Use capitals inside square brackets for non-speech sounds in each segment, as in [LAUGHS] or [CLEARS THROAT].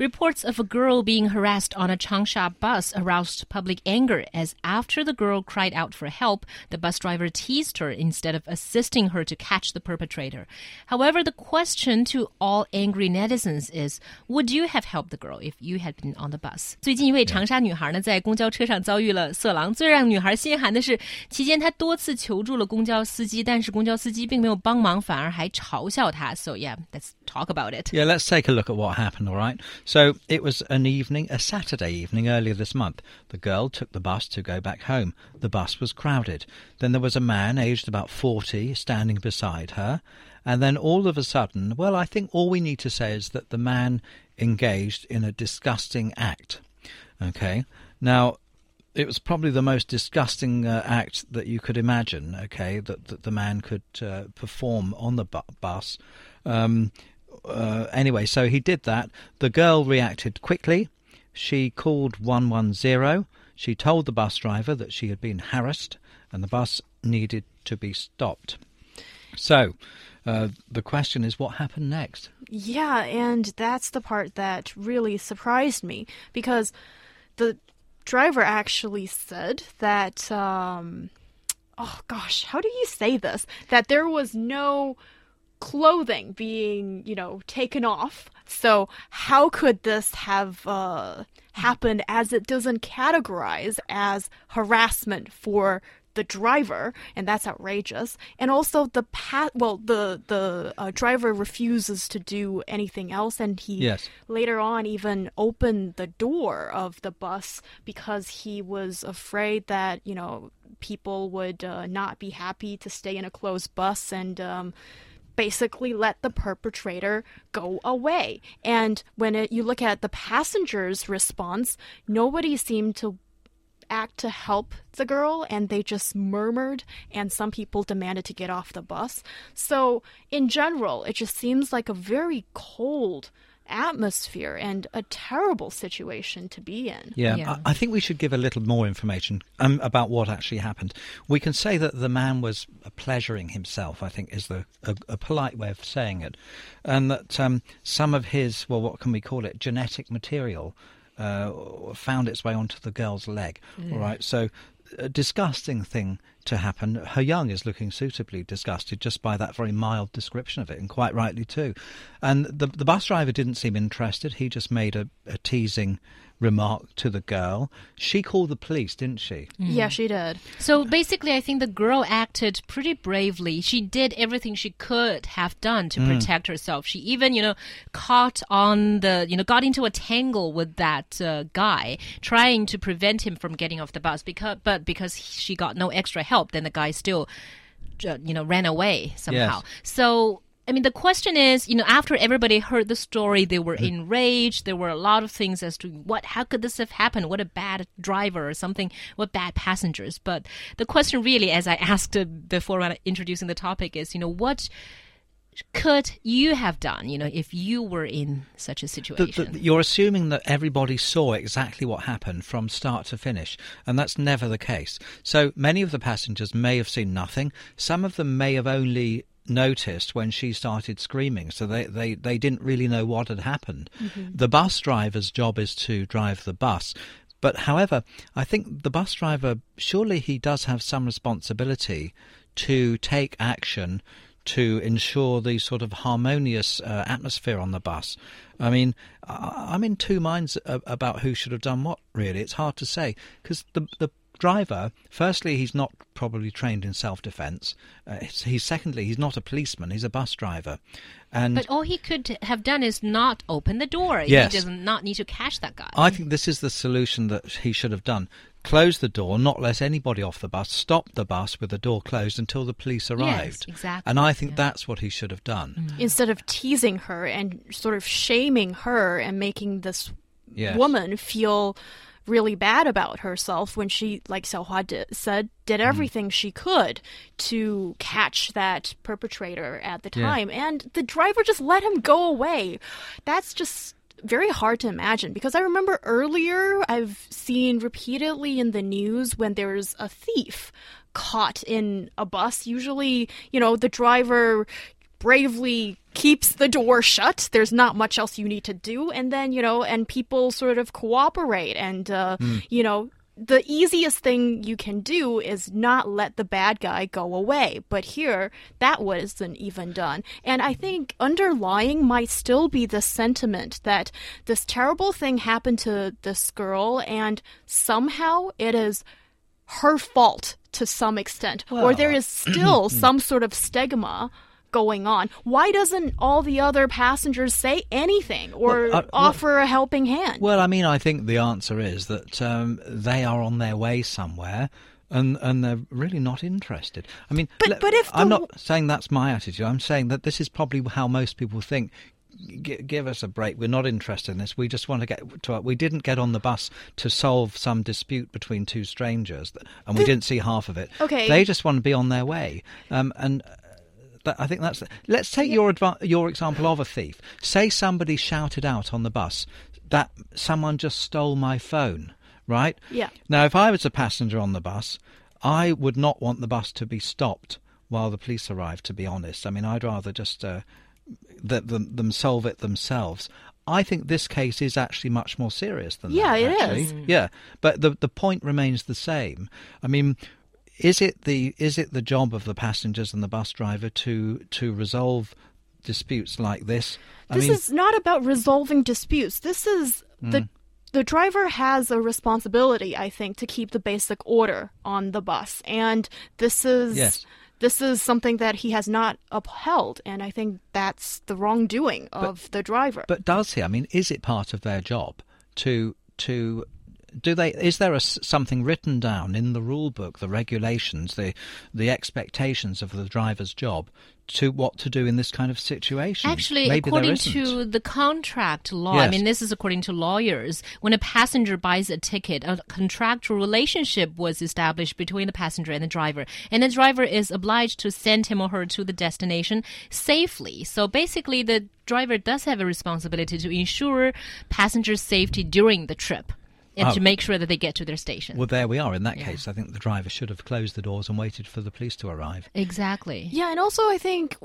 Reports of a girl being harassed on a Changsha bus aroused public anger as after the girl cried out for help, the bus driver teased her instead of assisting her to catch the perpetrator. However, the question to all angry netizens is, would you have helped the girl if you had been on the bus? 最近一位长沙女孩呢，在公交车上遭遇了色狼。最让女孩心寒的是，期间她多次求助了公交司机，但是公交司机并没有帮忙，反而还嘲笑她。So yeah, let's talk about it. Yeah, let's take a look at what happened. All right. So it was an evening, a Saturday evening earlier this month. The girl took the bus to go back home. The bus was crowded. Then there was a man aged about 40 standing beside her. And then all of a sudden, well, I think all we need to say is that the man engaged in a disgusting act. Okay. Now, it was probably the most disgusting uh, act that you could imagine. Okay, that, that the man could uh, perform on the bu- bus. Um, uh, anyway, so he did that. The girl reacted quickly. She called 110. She told the bus driver that she had been harassed and the bus needed to be stopped. So, uh, the question is what happened next? Yeah, and that's the part that really surprised me because the driver actually said that, um, oh gosh, how do you say this? That there was no clothing being, you know, taken off. So how could this have uh, happened as it doesn't categorize as harassment for the driver, and that's outrageous. And also the pat, well, the the uh, driver refuses to do anything else, and he Yes. later on even opened the door of the bus because he was afraid that you know people would uh, not be happy to stay in a closed bus and. Um, basically let the perpetrator go away. And when it, you look at the passengers' response, nobody seemed to act to help the girl and they just murmured and some people demanded to get off the bus. So, in general, it just seems like a very cold atmosphere and a terrible situation to be in. Yeah, Yeah. I, I think we should give a little more information um, about what actually happened. We can say that the man was pleasuring himself. I think is the a, a polite way of saying it, and that um, some of his well, what can we call it, genetic material. Uh, found its way onto the girl's leg. All right, so a disgusting thing to happen. He Yan is looking suitably disgusted just by that very mild description of it, and quite rightly too. And the the bus driver didn't seem interested. He just made a, a teasing remark to the girl. She called the police, didn't she? Yeah, she did. So basically, I think the girl acted pretty bravely. She did everything she could have done to protect herself. She even, you know, caught on the, you know, got into a tangle with that uh, guy, trying to prevent him from getting off the bus. Because, but because she got no extra help, then the guy still, uh, you know, ran away somehow. Yes. So. I mean, the question is, you know, after everybody heard the story, they were enraged. There were a lot of things as to what, how could this have happened? What a bad driver or something, what bad passengers. But the question really, as I [LAUGHS] asked uh, before when introducing the topic is, you know, what could you have done, you know, if you were in such a situation? the- you're assuming that everybody saw exactly what happened from start to finish, and that's never the case. So many of the passengers may have seen nothing. Some of them may have only noticed when she started screaming, so they, they, they didn't really know what had happened. Mm-hmm. The bus driver's job is to drive the bus. But however, I think the bus driver, surely he does have some responsibility to take action to ensure the sort of harmonious uh, atmosphere on the bus. I mean, I'm in two minds about who should have done what. Really, it's hard to say because the the driver, firstly, he's not probably trained in self-defense. Uh, he's, he's secondly, he's not a policeman. He's a bus driver, and but all he could have done is not open the door. Yes. He does not need to catch that guy. I think this is the solution that he should have done. Close the door, not let anybody off the bus, stop the bus with the door closed until the police arrived. exactly, And I think yeah. that's what he should have done. Instead of teasing her and sort of shaming her and making this Yes. woman feel really bad about herself when she, like Xiaohua did, said, did Mm-hmm. everything she could to catch that perpetrator at the Yeah. time. And the driver just let him go away. That's just very hard to imagine because I remember earlier I've seen repeatedly in the news when there's a thief caught in a bus. Usually, you know, the driver bravely keeps the door shut. There's not much else you need to do. And then, you know, and people sort of cooperate and, uh, you know, the easiest thing you can do is not let the bad guy go away. But here, that wasn't even done. And I think underlying might still be the sentiment that this terrible thing happened to this girl, and somehow it is her fault to some extent, or there is still [CLEARS THROAT] some sort of stigma going on. Why doesn't all the other passengers say anything or Well, uh, well- offer a helping hand? Well, I mean, I think the answer is that um, they are on their way somewhere. And, and they're really not interested. I mean, But- but if I'm not saying that's my attitude. I'm saying that this is probably how most people think. G- give us a break. We're not interested in this. We just want to get to. Our, We didn't get on the bus to solve some dispute between two strangers, and we didn't see half of it. Okay. They just want to be on their way. Um, and that, I think that's. Let's take your adva- your example of a thief. Say somebody shouted out on the bus that someone just stole my phone, right? Yeah. Now, if I was a passenger on the bus, I would not want the bus to be stopped while the police arrive. To be honest, I mean, I'd rather just uh, th- them, them solve it themselves. I think this case is actually much more serious than Yeah, that. it actually. is. Yeah, but the the point remains the same. I mean, is it the is it the job of the passengers and the bus driver to to resolve disputes like this? I this mean, is not about resolving disputes. This is Hmm. the the driver has a responsibility, I think, to keep the basic order on the bus, and this is Yes. this is something that he has not upheld, and I think that's the wrongdoing of the driver. But does he? I mean, is it part of their job to to do they? Is there a something written down in the rule book, the regulations, the the expectations of the driver's job to what to do in this kind of situation? Actually, Maybe according to the contract law, I mean, this is according to lawyers, when a passenger buys a ticket, a contractual relationship was established between the passenger and the driver. And the driver is obliged to send him or her to the destination safely. So basically, the driver does have a responsibility to ensure passenger safety during the trip and Oh. to make sure that they get to their station. Well, there we are. In that case, I think the driver should have closed the doors and waited for the police to arrive. exactly. Yeah, and also I think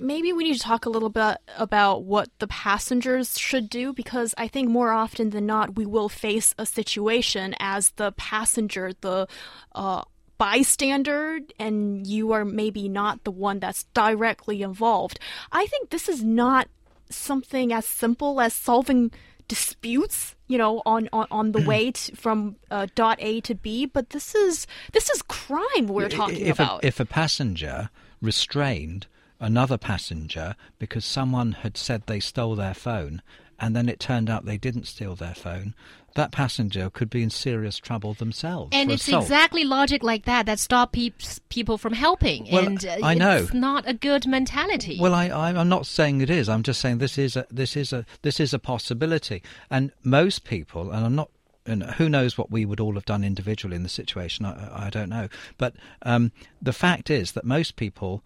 maybe we need to talk a little bit about what the passengers should do because I think more often than not we will face a situation as the passenger, the uh, bystander, and you are maybe not the one that's directly involved. I think this is not something as simple as solving disputes you know on on, on the way to, from uh, dot a to b but this is this is crime we're talking if about. A, if a passenger restrained another passenger because someone had said they stole their phone and then it turned out they didn't steal their phone, that passenger could be in serious trouble themselves. And it's assault. exactly logic like that that stop peeps, people from helping. Well, and uh, I know. it's not a good mentality. Well, I, I'm not saying it is. I'm just saying this is a this is a this is a possibility, and most people, and I'm not. And who knows what we would all have done individually in the situation? I, I don't know. But um, the fact is that most people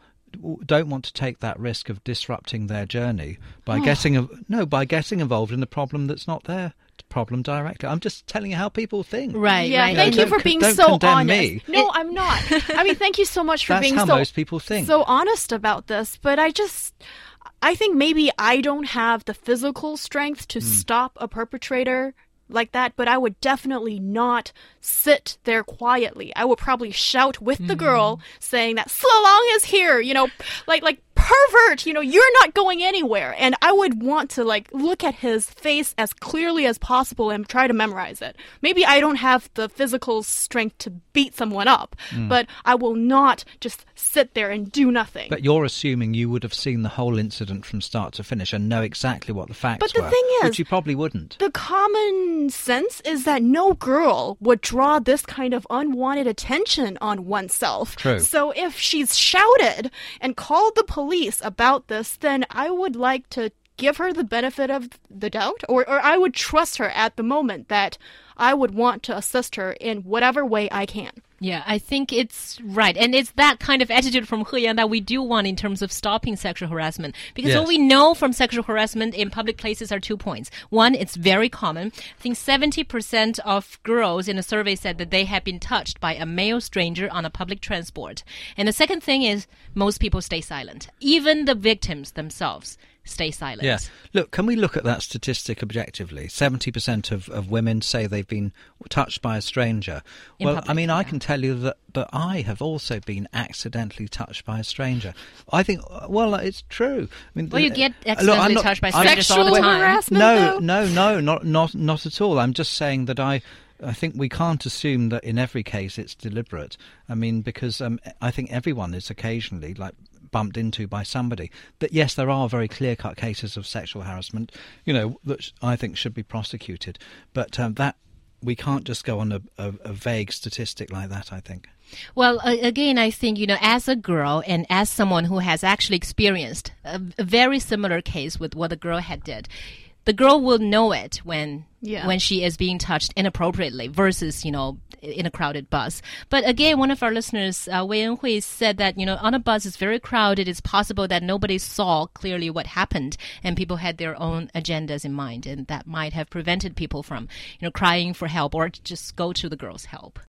don't want to take that risk of disrupting their journey by oh. getting no by getting involved in a problem that's not their problem directly. I'm just telling you how people think. right, yeah, right. thank you Don't for being don't so condemn honest. me. No, I'm not. [LAUGHS] I mean, thank you so much for That's being how so most people think. so honest about this. But I just, I think maybe I don't have the physical strength to hmm. stop a perpetrator like that. But I would definitely not sit there quietly. I would probably shout with Hmm. the girl, saying that Slalong is here. You know, like like pervert. You know, you're not going anywhere. And I would want to like look at his face as clearly as possible and try to memorize it. Maybe I don't have the physical strength to beat someone up, Hmm. but I will not just sit there and do nothing. But you're assuming you would have seen the whole incident from start to finish and know exactly what the facts But the were, thing is- which you probably wouldn't. the common sense is that no girl would draw this kind of unwanted attention on oneself. True. So if she's shouted and called the police about this, then I would like to give her the benefit of the doubt, or, or I would trust her at the moment that I would want to assist her in whatever way I can. Yeah, I think it's right. And it's that kind of attitude from He Yan that we do want in terms of stopping sexual harassment. Because Yes. what we know from sexual harassment in public places are two points. One, it's very common. I think 70% of girls in a survey said that they have been touched by a male stranger on a public transport. And the second thing is most people stay silent. Even the victims themselves stay silent. Yeah. Look, can we look at that statistic objectively? 70% of, of women say they've been touched by a stranger. In well, I public, mean, I can tell you that, that I have also been accidentally touched by a stranger. I think, well, it's true. I mean, Well, you uh, get look, I'm accidentally not- touched by strangers all the Sexual time. harassment, no, though? no, no, not not not at all. I'm just saying that I. I think we can't assume that in every case it's deliberate. I mean, because um, I think everyone is occasionally like bumped into by somebody. That yes, there are very clear-cut cases of sexual harassment, you know, that I think should be prosecuted. But um, that we can't just go on a, a, a vague statistic like that. I think. Well, again, I think, you know, as a girl and as someone who has actually experienced a very similar case with what the girl had did, the girl will know it when Yeah. when she is being touched inappropriately versus, you know, in a crowded bus. But again, one of our listeners, uh, Wei Enhui, said that, you know, on a bus it's very crowded. It's possible that nobody saw clearly what happened and people had their own agendas in mind and that might have prevented people from, you know, crying for help or just go to the girl's help.